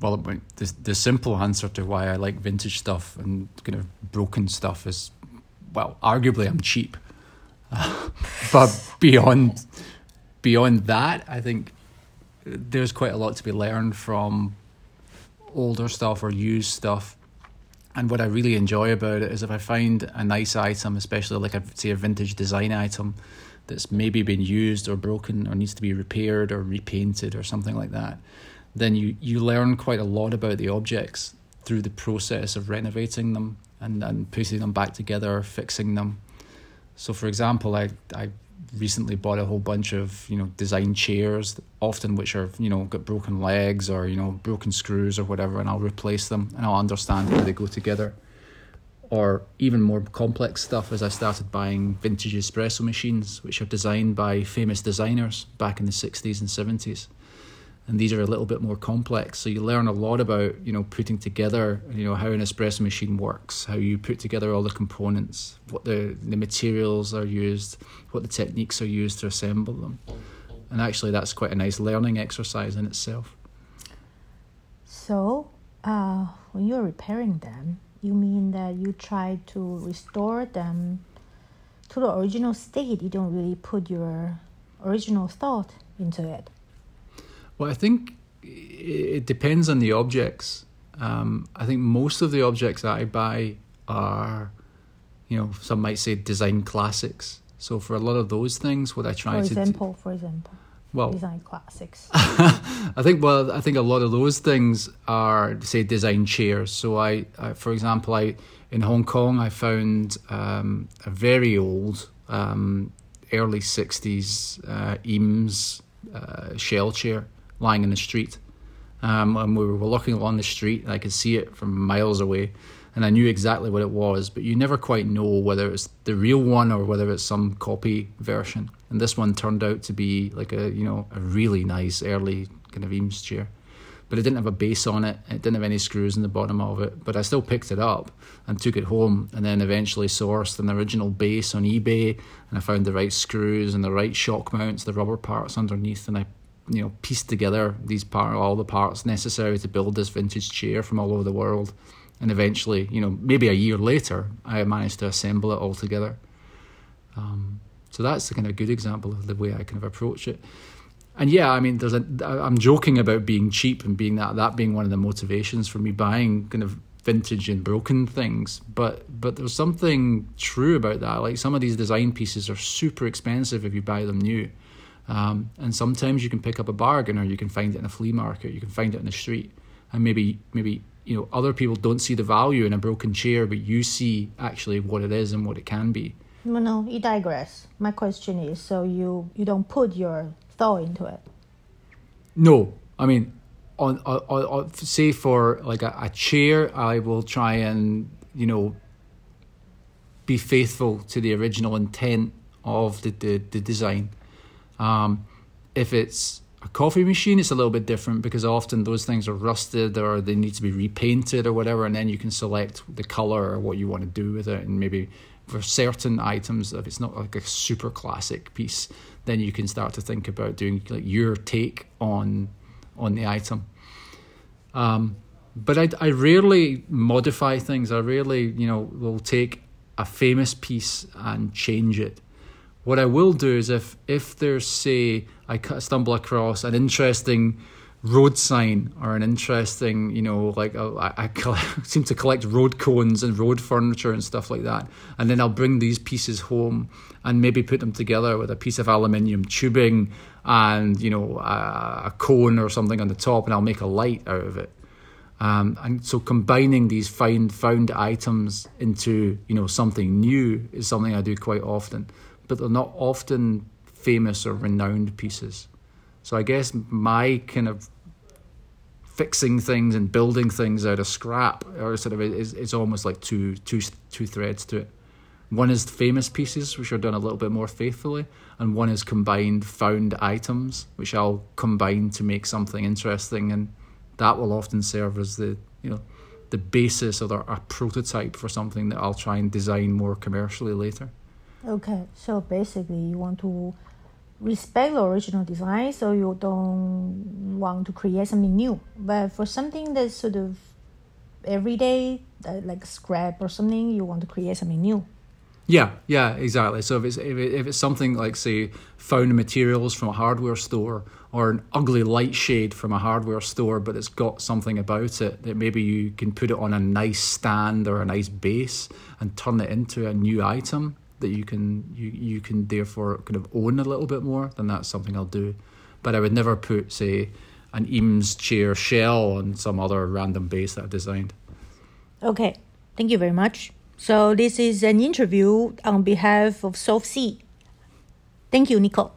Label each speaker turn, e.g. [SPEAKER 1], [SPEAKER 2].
[SPEAKER 1] Well, the, the simple answer to why I like vintage stuff and kind of broken stuff is, well, arguably I'm cheap. but beyond beyond that, I think there's quite a lot to be learned from older stuff or used stuff. And what I really enjoy about it is if I find a nice item, especially like I say a vintage design item that's maybe been used or broken or needs to be repaired or repainted or something like that, then you, you learn quite a lot about the objects through the process of renovating them and, and putting them back together, fixing them. So, for example, I, I recently bought a whole bunch of you know design chairs, often which are you know got broken legs or you know broken screws or whatever, and I'll replace them and I'll understand how they go together. Or even more complex stuff as I started buying vintage espresso machines, which are designed by famous designers back in the sixties and seventies and these are a little bit more complex. So you learn a lot about you know putting together you know how an espresso machine works, how you put together all the components, what the the materials are used, what the techniques are used to assemble them, and actually that's quite a nice learning exercise in itself.
[SPEAKER 2] So uh, when you're repairing them, you mean that you try to restore them to the original state. You don't really put your original thought into it.
[SPEAKER 1] Well, I think it depends on the objects. Um, I think most of the objects that I buy are, you know, some might say design classics. So for a lot of those things, what I try
[SPEAKER 2] for
[SPEAKER 1] to
[SPEAKER 2] example, for example,
[SPEAKER 1] well,
[SPEAKER 2] design classics.
[SPEAKER 1] I think well, I think a lot of those things are say design chairs. So I, I for example, I in Hong Kong I found um, a very old um, early '60s uh, Eames uh, shell chair lying in the street. Um, and we were walking along the street, and I could see it from miles away, and I knew exactly what it was. But you never quite know whether it's the real one or whether it's some copy version. And this one turned out to be like a you know a really nice early kind of Eames chair, but it didn't have a base on it. It didn't have any screws in the bottom of it. But I still picked it up and took it home, and then eventually sourced an original base on eBay, and I found the right screws and the right shock mounts, the rubber parts underneath, and I you know pieced together these part all the parts necessary to build this vintage chair from all over the world. And eventually you know maybe a year later i managed to assemble it all together. Um, so that's kind of good example of the way i kind of approach it. And yeah i mean there's a i'm joking about being cheap and being that that being one of the motivations for me buying kind of vintage and broken things. But but there's something true about that. Like some of these design pieces are super expensive if you buy them new um, and sometimes you can pick up a bargain, or you can find it in a flea market, you can find it in the street, and maybe maybe you know other people don't see the value in a broken chair, but you see actually what it is and what it can be.
[SPEAKER 2] No, no, you digress. My question is, so you you don't put your thought into it?
[SPEAKER 1] No, I mean, on, on, on say for like a, a chair, I will try and you know be faithful to the original intent of the, the, the design. Um, if it's a coffee machine, it's a little bit different because often those things are rusted or they need to be repainted or whatever, and then you can select the color or what you want to do with it. And maybe for certain items, if it's not like a super classic piece, then you can start to think about doing like your take on on the item. Um, but I, I rarely modify things. I rarely, you know, will take a famous piece and change it. What I will do is if if there's say I stumble across an interesting road sign or an interesting, you know, like uh, I, I collect, seem to collect road cones and road furniture and stuff like that. And then I'll bring these pieces home and maybe put them together with a piece of aluminium tubing and, you know, a, a cone or something on the top and I'll make a light out of it. Um, and so combining these find found items into, you know, something new is something I do quite often but they're not often famous or renowned pieces. So I guess my kind of fixing things and building things out of scrap or sort of is, is almost like two, two, two threads to it. One is famous pieces, which are done a little bit more faithfully, and one is combined found items, which I'll combine to make something interesting, and that will often serve as the you know the basis or a prototype for something that I'll try and design more commercially later.
[SPEAKER 2] Okay, so basically, you want to respect the original design, so you don't want to create something new. But for something that's sort of everyday, like scrap or something, you want to create something new.
[SPEAKER 1] Yeah, yeah, exactly. So if it's if, it, if it's something like say found materials from a hardware store or an ugly light shade from a hardware store, but it's got something about it that maybe you can put it on a nice stand or a nice base and turn it into a new item that you can you you can therefore kind of own a little bit more, then that's something I'll do. But I would never put say an Eames chair shell on some other random base that I've designed.
[SPEAKER 2] Okay, thank you very much. So this is an interview on behalf of Soft Thank you, Nicol.